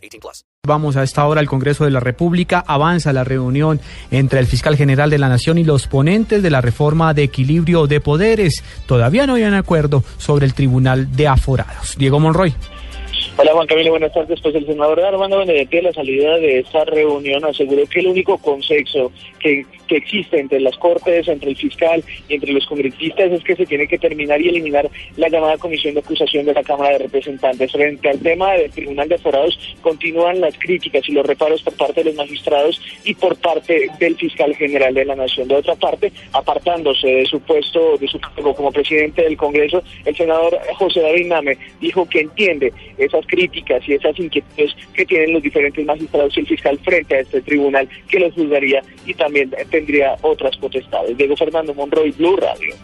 18 plus. Vamos a esta hora al Congreso de la República. Avanza la reunión entre el fiscal general de la Nación y los ponentes de la reforma de equilibrio de poderes. Todavía no hay un acuerdo sobre el Tribunal de Aforados. Diego Monroy. Hola Juan Camilo, buenas tardes. Pues el senador Armando Benedetti a la salida de esta reunión aseguró que el único consenso que, que existe entre las cortes, entre el fiscal y entre los congresistas es que se tiene que terminar y eliminar la llamada comisión de acusación de la Cámara de Representantes. Frente al tema del Tribunal de Aforados continúan las críticas y los reparos por parte de los magistrados y por parte del fiscal general de la Nación. De otra parte, apartándose de su puesto, de su cargo como presidente del Congreso, el senador José David Name dijo que entiende esas críticas y esas inquietudes que tienen los diferentes magistrados y el fiscal frente a este tribunal que los juzgaría y también tendría otras potestades. Diego Fernando Monroy, Blue Radio.